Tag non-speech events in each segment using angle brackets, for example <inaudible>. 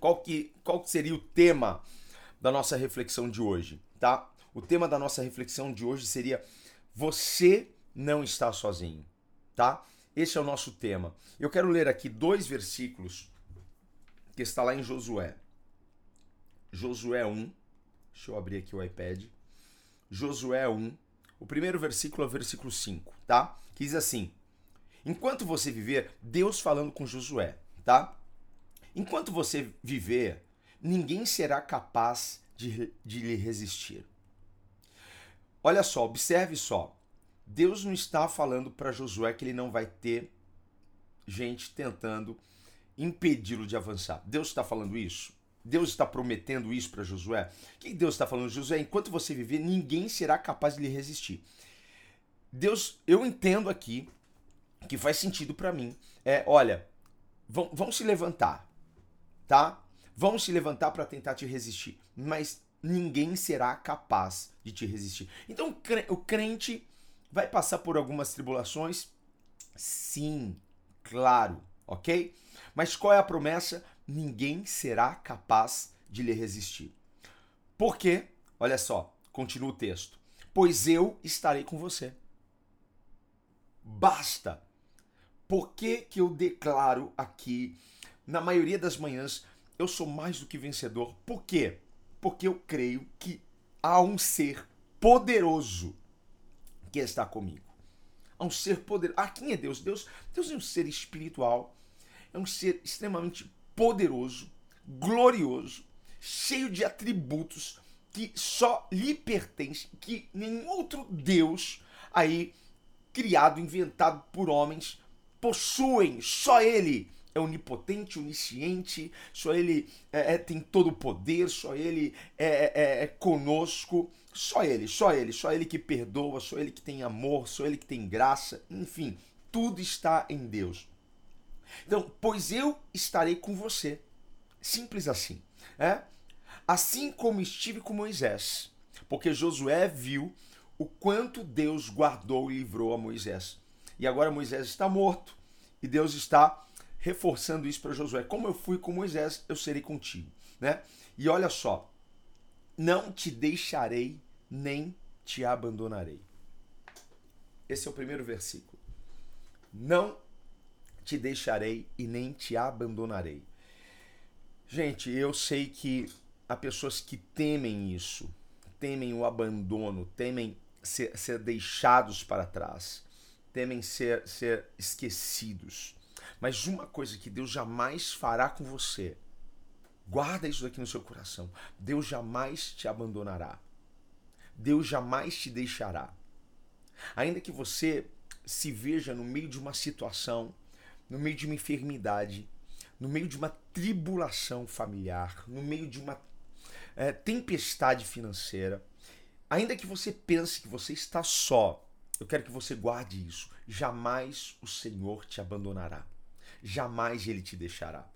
Qual que, qual que seria o tema da nossa reflexão de hoje, tá? O tema da nossa reflexão de hoje seria você não está sozinho, tá? Esse é o nosso tema. Eu quero ler aqui dois versículos que está lá em Josué. Josué 1. Deixa eu abrir aqui o iPad. Josué 1. O primeiro versículo é o versículo 5, tá? Que diz assim: Enquanto você viver, Deus falando com Josué, tá? Enquanto você viver, ninguém será capaz de, de lhe resistir. Olha só, observe só. Deus não está falando para Josué que ele não vai ter gente tentando impedi-lo de avançar. Deus está falando isso? Deus está prometendo isso para Josué? O que Deus está falando? Josué, enquanto você viver, ninguém será capaz de lhe resistir. Deus, eu entendo aqui que faz sentido para mim. É, olha, vão, vão se levantar tá? Vão se levantar para tentar te resistir, mas ninguém será capaz de te resistir. Então o crente vai passar por algumas tribulações? Sim, claro, ok? Mas qual é a promessa? Ninguém será capaz de lhe resistir. Por quê? Olha só, continua o texto. Pois eu estarei com você. Basta. Por que, que eu declaro aqui na maioria das manhãs, eu sou mais do que vencedor. Por quê? Porque eu creio que há um ser poderoso que está comigo. Há um ser poderoso. Ah, quem é Deus? Deus, Deus é um ser espiritual, é um ser extremamente poderoso, glorioso, cheio de atributos que só lhe pertence, que nenhum outro Deus aí criado, inventado por homens possuem, só ele é onipotente, onisciente, só Ele é, é, tem todo o poder, só Ele é, é, é, é, conosco, só Ele, só Ele, só Ele que perdoa, só Ele que tem amor, só Ele que tem graça, enfim, tudo está em Deus. Então, pois eu estarei com você, simples assim, é? Assim como estive com Moisés, porque Josué viu o quanto Deus guardou e livrou a Moisés. E agora Moisés está morto e Deus está reforçando isso para Josué. Como eu fui com Moisés, eu serei contigo, né? E olha só, não te deixarei nem te abandonarei. Esse é o primeiro versículo. Não te deixarei e nem te abandonarei. Gente, eu sei que há pessoas que temem isso, temem o abandono, temem ser, ser deixados para trás, temem ser, ser esquecidos. Mas uma coisa que Deus jamais fará com você, guarda isso daqui no seu coração: Deus jamais te abandonará. Deus jamais te deixará. Ainda que você se veja no meio de uma situação, no meio de uma enfermidade, no meio de uma tribulação familiar, no meio de uma é, tempestade financeira, ainda que você pense que você está só, eu quero que você guarde isso. Jamais o Senhor te abandonará jamais ele te deixará.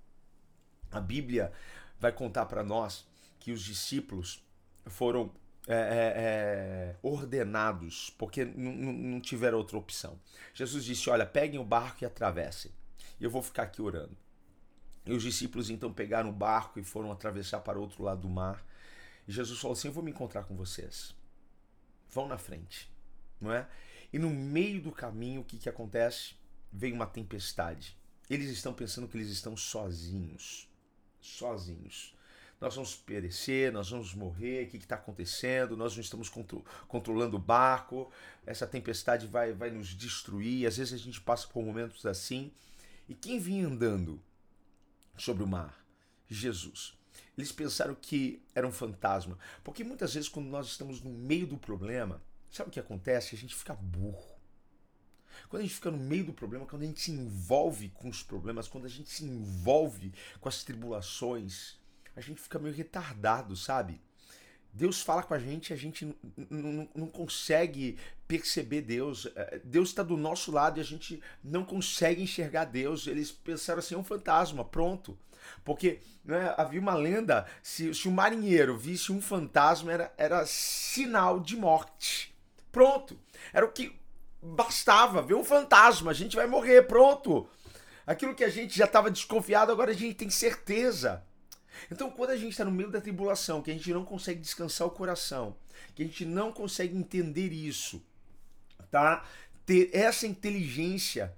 A Bíblia vai contar para nós que os discípulos foram é, é, é ordenados porque não tiveram outra opção. Jesus disse: Olha, peguem o barco e atravessem. Eu vou ficar aqui orando. E os discípulos então pegaram o barco e foram atravessar para o outro lado do mar. E Jesus falou assim: Eu vou me encontrar com vocês. Vão na frente, não é? E no meio do caminho, o que, que acontece? Vem uma tempestade. Eles estão pensando que eles estão sozinhos. Sozinhos. Nós vamos perecer, nós vamos morrer, o que está acontecendo? Nós não estamos contro controlando o barco, essa tempestade vai, vai nos destruir. Às vezes a gente passa por momentos assim. E quem vinha andando sobre o mar? Jesus. Eles pensaram que era um fantasma. Porque muitas vezes, quando nós estamos no meio do problema, sabe o que acontece? A gente fica burro. Quando a gente fica no meio do problema, quando a gente se envolve com os problemas, quando a gente se envolve com as tribulações, a gente fica meio retardado, sabe? Deus fala com a gente, a gente não consegue perceber Deus. É, Deus está do nosso lado e a gente não consegue enxergar Deus. Eles pensaram assim, é um fantasma, pronto. Porque né, havia uma lenda, se, se um marinheiro visse um fantasma, era, era sinal de morte. Pronto. Era o que bastava, ver um fantasma, a gente vai morrer, pronto. Aquilo que a gente já estava desconfiado, agora a gente tem certeza. Então, quando a gente está no meio da tribulação, que a gente não consegue descansar o coração, que a gente não consegue entender isso, tá? Ter essa inteligência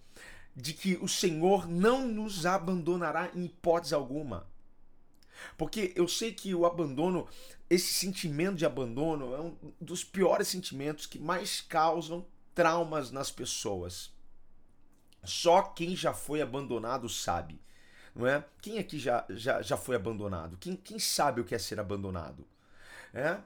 de que o Senhor não nos abandonará em hipótese alguma. Porque eu sei que o abandono, esse sentimento de abandono é um dos piores sentimentos que mais causam traumas nas pessoas. Só quem já foi abandonado sabe não é? Quem aqui já, já, já foi abandonado? Quem, quem sabe o que é ser abandonado? É?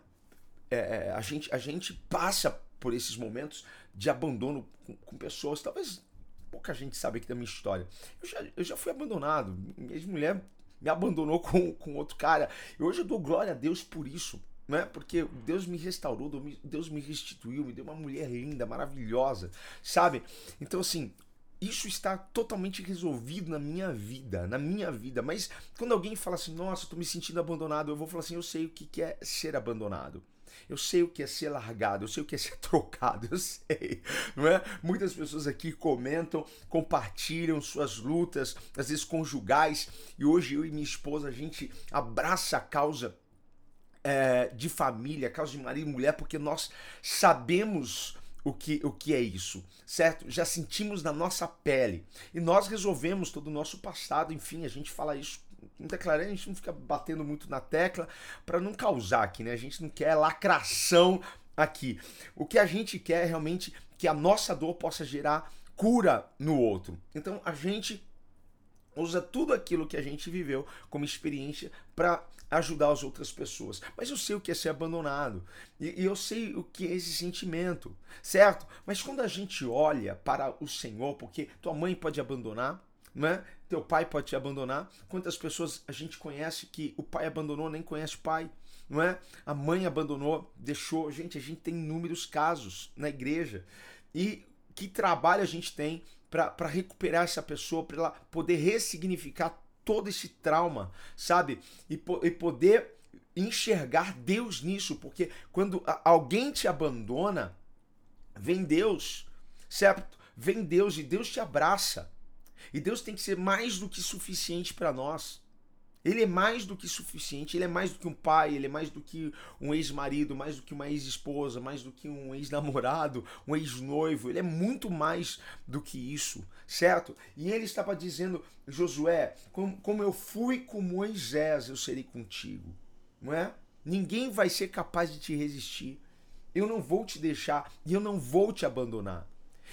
é, é a, gente, a gente passa por esses momentos de abandono com, com, pessoas, talvez pouca gente sabe aqui da minha história. Eu já, eu já fui abandonado, minha mulher me abandonou com, com outro cara, e hoje eu dou glória a Deus por isso. Não é? Porque Deus me restaurou, Deus me restituiu, me deu uma mulher linda, maravilhosa, sabe? Então, assim, isso está totalmente resolvido na minha vida, na minha vida. Mas quando alguém fala assim, nossa, estou me sentindo abandonado, eu vou falar assim, eu sei o que é ser abandonado. Eu sei o que é ser largado, eu sei o que é ser <laughs> trocado, eu sei, não é? Muitas pessoas aqui comentam, compartilham suas lutas, às vezes conjugais, e hoje eu e minha esposa a gente abraça a causa é, de família, causa de marido e mulher, porque nós sabemos o que, o que é isso, certo? Já sentimos na nossa pele. E nós resolvemos todo o nosso passado, enfim, a gente fala isso não declarando, a gente não fica batendo muito na tecla para não causar aqui, né? A gente não quer lacração aqui. O que a gente quer é realmente que a nossa dor possa gerar cura no outro. Então a gente usa tudo aquilo que a gente viveu como experiência para ajudar as outras pessoas. Mas eu sei o que é ser abandonado. E, e, eu sei o que é esse sentimento, certo? Mas quando a gente olha para o Senhor, porque tua mãe pode abandonar, né? Teu pai pode te abandonar. Quantas pessoas a gente conhece que o pai abandonou, nem conhece o pai, não é? A mãe abandonou, deixou. Gente, a gente tem inúmeros casos na igreja. E que trabalho a gente tem para recuperar essa pessoa, para ela poder ressignificar todo esse trauma, sabe? E, e poder enxergar Deus nisso, porque quando alguém te abandona, vem Deus, certo? Vem Deus e Deus te abraça. E Deus tem que ser mais do que suficiente para nós. Ele é mais do que suficiente, ele é mais do que um pai, ele é mais do que um ex-marido, mais do que uma ex-esposa, mais do que um ex-namorado, um ex-noivo, ele é muito mais do que isso, certo? E ele estava dizendo, Josué, como, como eu fui com Moisés, eu serei contigo, não é? Ninguém vai ser capaz de te resistir. Eu não vou te deixar e eu não vou te abandonar.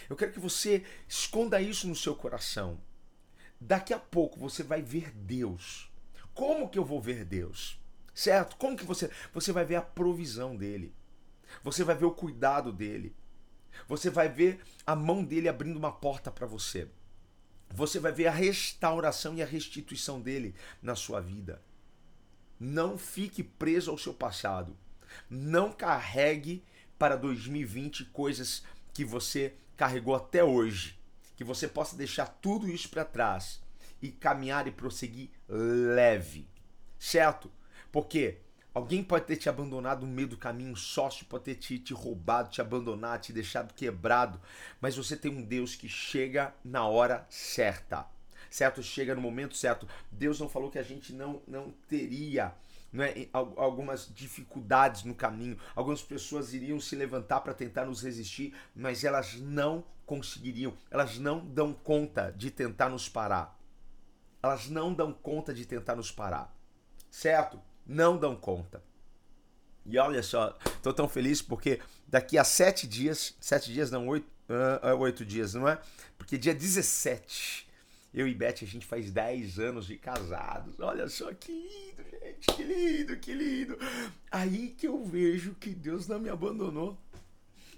Eu quero que você esconda isso no seu coração. Daqui a pouco você vai ver Deus como que eu vou ver Deus? Certo? Como que você você vai ver a provisão dele? Você vai ver o cuidado dele. Você vai ver a mão dele abrindo uma porta para você. Você vai ver a restauração e a restituição dele na sua vida. Não fique preso ao seu passado. Não carregue para 2020 coisas que você carregou até hoje. Que você possa deixar tudo isso para trás e caminhar e prosseguir leve, certo? Porque alguém pode ter te abandonado no meio do caminho, um sócio pode ter te, te roubado, te abandonado, te deixado quebrado, mas você tem um Deus que chega na hora certa, certo? Chega no momento certo. Deus não falou que a gente não, não teria é, algumas dificuldades no caminho. Algumas pessoas iriam se levantar para tentar nos resistir, mas elas não conseguiriam, elas não dão conta de tentar nos parar elas não dão conta de tentar nos parar. Certo? Não dão conta. E olha só, estou tão feliz porque daqui a sete dias, sete dias não, oito, uh, oito dias, não é? Porque dia 17, eu e Beth, a gente faz 10 anos de casados. Olha só que lindo, gente, que lindo, que lindo. Aí que eu vejo que Deus não me abandonou.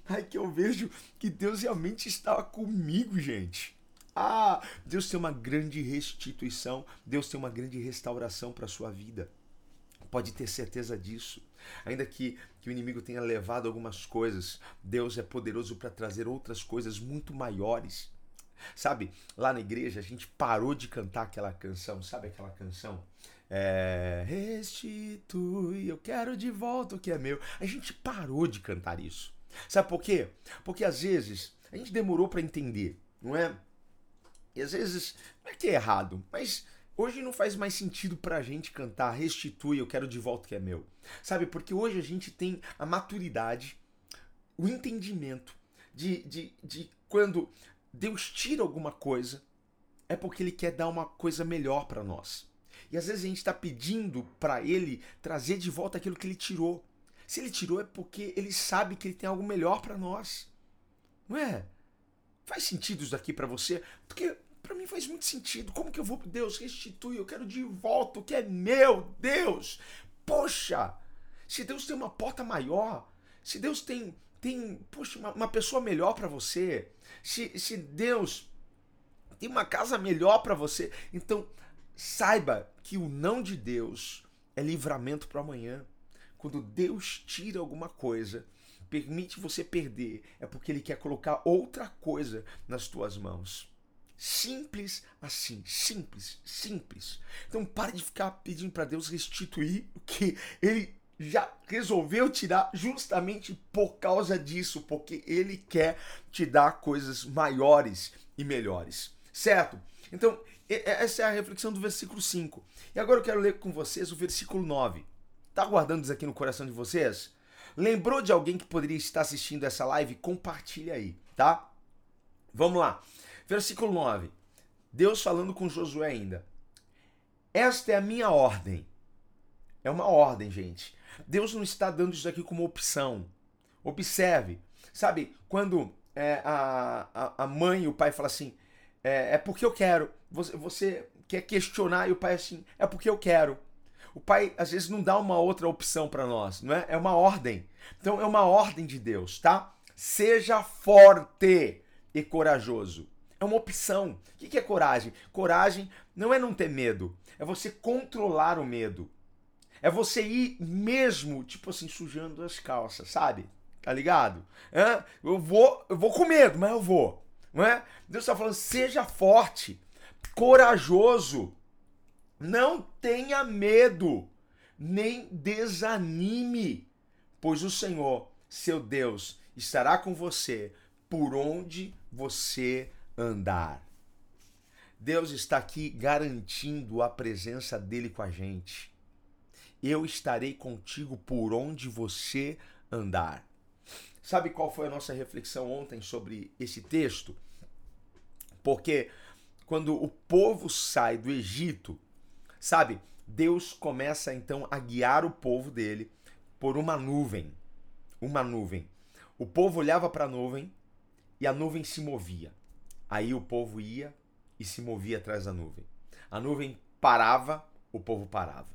Ai, que eu vejo que Deus realmente estava comigo, gente. Ah, Deus tem uma grande restituição, Deus tem uma grande restauração para a sua vida. Pode ter certeza disso. Ainda que, que o inimigo tenha levado algumas coisas, Deus é poderoso para trazer outras coisas muito maiores. Sabe, lá na igreja a gente parou de cantar aquela canção, sabe aquela canção? É, restitui, eu quero de volta o que é meu. A gente parou de cantar isso. Sabe por quê? Porque às vezes a gente demorou para entender, não é? E às vezes, não é que é errado, mas hoje não faz mais sentido pra gente cantar restitui, eu quero de volta o que é meu. Sabe? Porque hoje a gente tem a maturidade, o entendimento de, de, de quando Deus tira alguma coisa, é porque Ele quer dar uma coisa melhor para nós. E às vezes a gente está pedindo para Ele trazer de volta aquilo que Ele tirou. Se Ele tirou é porque Ele sabe que Ele tem algo melhor para nós. Não é? Faz sentido isso daqui para você? Porque para mim faz muito sentido. Como que eu vou, Deus, restitui? Eu quero de volta o que é meu, Deus. Poxa, se Deus tem uma porta maior, se Deus tem tem, poxa, uma, uma pessoa melhor para você, se, se Deus tem uma casa melhor para você, então saiba que o não de Deus é livramento para amanhã. Quando Deus tira alguma coisa, permite você perder, é porque Ele quer colocar outra coisa nas tuas mãos. Simples assim, simples, simples. Então pare de ficar pedindo para Deus restituir o que Ele já resolveu tirar justamente por causa disso, porque ele quer te dar coisas maiores e melhores. Certo? Então, essa é a reflexão do versículo 5. E agora eu quero ler com vocês o versículo 9. Tá guardando isso aqui no coração de vocês? Lembrou de alguém que poderia estar assistindo essa live? Compartilha aí, tá? Vamos lá. Versículo 9. Deus falando com Josué ainda. Esta é a minha ordem. É uma ordem, gente. Deus não está dando isso aqui como opção. Observe, sabe, quando é, a, a mãe e o pai falam assim, é, é porque eu quero. Você, você quer questionar e o pai assim, é porque eu quero. O pai às vezes não dá uma outra opção para nós, não é? É uma ordem. Então é uma ordem de Deus, tá? Seja forte e corajoso. É uma opção. O que é coragem? Coragem não é não ter medo, é você controlar o medo. É você ir mesmo, tipo assim, sujando as calças, sabe? Tá ligado? É? Eu vou, eu vou com medo, mas eu vou. Não é? Deus está falando, seja forte, corajoso, não tenha medo, nem desanime, pois o Senhor, seu Deus, estará com você por onde você andar. Deus está aqui garantindo a presença dele com a gente eu estarei contigo por onde você andar. Sabe qual foi a nossa reflexão ontem sobre esse texto? Porque quando o povo sai do Egito, sabe, Deus começa então a guiar o povo dele por uma nuvem. Uma nuvem. O povo olhava para a nuvem e a nuvem se movia. Aí o povo ia e se movia atrás da nuvem. A nuvem parava, o povo parava.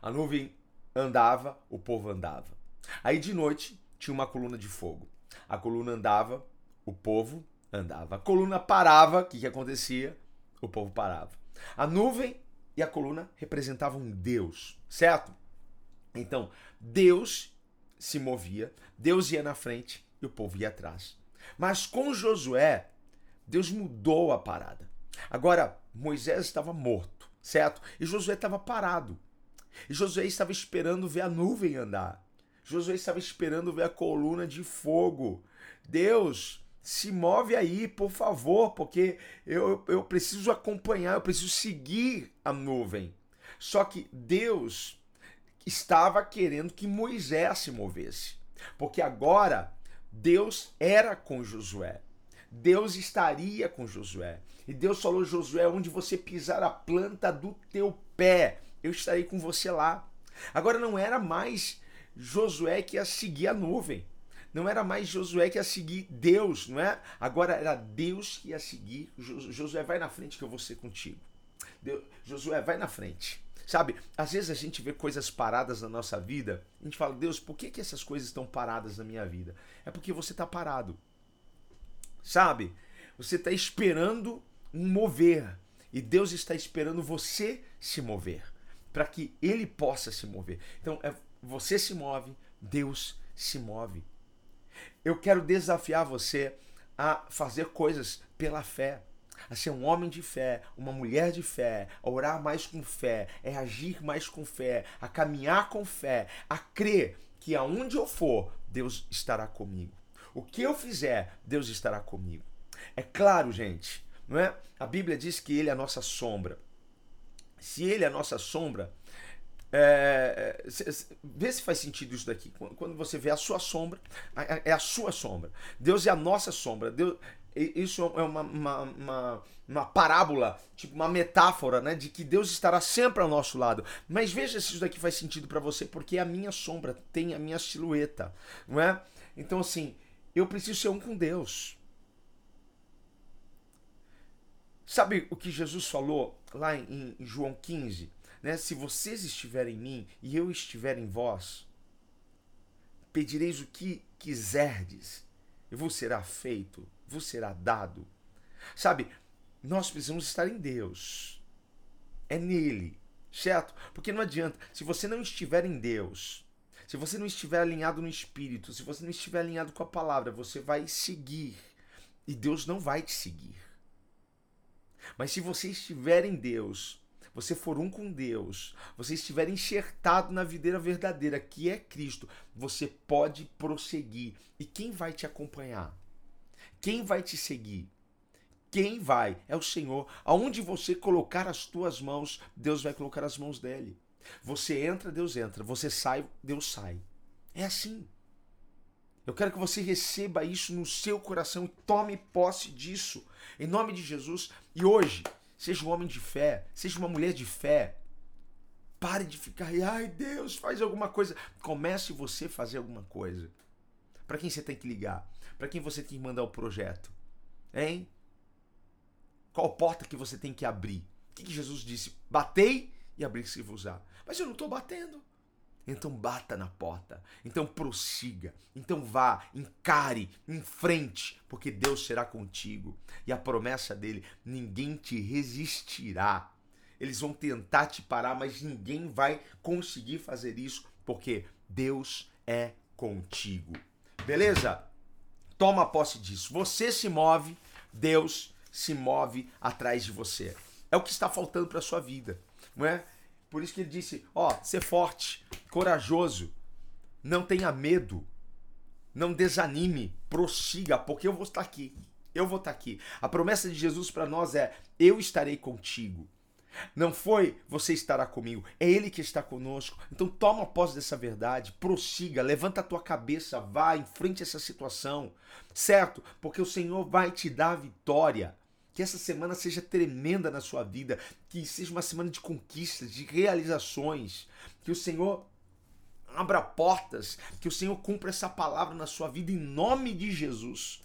A nuvem andava, o povo andava. Aí de noite tinha uma coluna de fogo. A coluna andava, o povo andava. A coluna parava, o que, que acontecia? O povo parava. A nuvem e a coluna representavam Deus, certo? Então, Deus se movia, Deus ia na frente e o povo ia atrás. Mas com Josué, Deus mudou a parada. Agora, Moisés estava morto, certo? E Josué estava parado. E Josué estava esperando ver a nuvem andar. Josué estava esperando ver a coluna de fogo. Deus, se move aí, por favor, porque eu, eu preciso acompanhar, eu preciso seguir a nuvem. Só que Deus estava querendo que Moisés se movesse, porque agora Deus era com Josué. Deus estaria com Josué. E Deus falou: Josué, onde você pisar a planta do teu pé, eu estarei com você lá. Agora não era mais Josué que ia seguir a nuvem. Não era mais Josué que ia seguir Deus, não é? Agora era Deus que ia seguir. Josué vai na frente que eu vou ser contigo. Deus, Josué vai na frente. Sabe, às vezes a gente vê coisas paradas na nossa vida, a gente fala, Deus, por que, que essas coisas estão paradas na minha vida? É porque você está parado. Sabe? Você está esperando um mover. E Deus está esperando você se mover. Para que Ele possa se mover. Então, é, você se move, Deus se move. Eu quero desafiar você a fazer coisas pela fé a ser um homem de fé, uma mulher de fé, a orar mais com fé, é agir mais com fé, a caminhar com fé, a crer que aonde eu for, Deus estará comigo. O que eu fizer, Deus estará comigo. É claro, gente, não é? A Bíblia diz que ele é a nossa sombra. Se ele é a nossa sombra, é, vê se faz sentido isso daqui. Quando você vê a sua sombra, é a sua sombra. Deus é a nossa sombra. Deus, isso é uma, uma, uma, uma, parábola, tipo uma metáfora, né? De que Deus estará sempre ao nosso lado. Mas veja se isso daqui faz sentido para você, porque é a minha sombra tem a minha silhueta, não é? Então, assim, eu preciso ser um com Deus. Sabe o que Jesus falou lá em, João 15? Né? Se vocês estiverem em mim e eu estiver em vós, pedireis o que quiserdes e vos será feito vos será dado. Sabe, nós precisamos estar em Deus. É nele, certo? Porque não adianta, se você não estiver em Deus, se você não estiver alinhado no Espírito, se você não estiver alinhado com a palavra, você vai seguir. E Deus não vai te seguir. Mas se você estiver em Deus, você for um com Deus, você estiver enxertado na videira verdadeira, que é Cristo, você pode prosseguir. E quem vai te acompanhar? Quem vai te seguir? Quem vai? É o Senhor. Aonde você colocar as tuas mãos, Deus vai colocar as mãos dele. Você entra, Deus entra. Você sai, Deus sai. É assim. Eu quero que você receba isso no seu coração e tome posse disso. Em nome de Jesus. E hoje, seja um homem de fé, seja uma mulher de fé. Pare de ficar, ai Deus, faz alguma coisa. Comece você a fazer alguma coisa. Para quem você tem que ligar? Para quem você tem que mandar o projeto? Hein? Qual porta que você tem que abrir? O que, que Jesus disse? Batei e abri-se vos á. Mas eu não estou batendo. Então bata na porta. Então prossiga. Então vá, encare, em frente, porque Deus será contigo. E a promessa dele: ninguém te resistirá. Eles vão tentar te parar, mas ninguém vai conseguir fazer isso, porque Deus é contigo. Beleza? Toma posse disso. Você se move, Deus se move atrás de você. É o que está faltando para sua vida, não é? Por isso que ele disse: ó, ser forte, corajoso, não tenha medo, não desanime, prossiga, porque eu vou estar aqui. Eu vou estar aqui. A promessa de Jesus para nós é: eu estarei contigo. Não foi você estará comigo, é Ele que está conosco. Então toma posse dessa verdade, prossiga, levanta a tua cabeça, vá, enfrente essa situação, certo? Porque o Senhor vai te dar vitória. Que essa semana seja tremenda na sua vida, que seja uma semana de conquistas, de realizações, que o Senhor abra portas, que o Senhor cumpra essa palavra na sua vida em nome de Jesus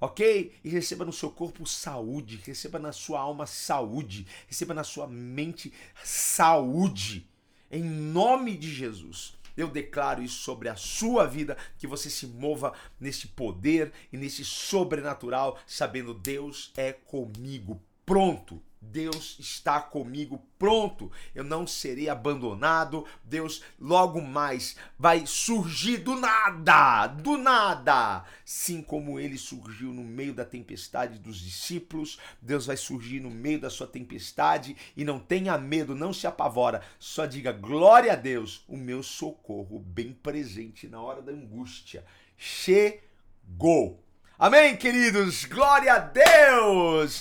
ok? E receba no seu corpo saúde, receba na sua alma saúde, receba na sua mente saúde, em nome de Jesus. Eu declaro isso sobre a sua vida, que você se mova nesse poder e nesse sobrenatural, sabendo Deus é comigo. Pronto, Deus está comigo, pronto, eu não serei abandonado. Deus logo mais vai surgir do nada, do nada. Sim, como ele surgiu no meio da tempestade dos discípulos, Deus vai surgir no meio da sua tempestade e não tenha medo, não se apavora. Só diga glória a Deus, o meu socorro bem presente na hora da angústia. Chegou. Amém, queridos. Glória a Deus.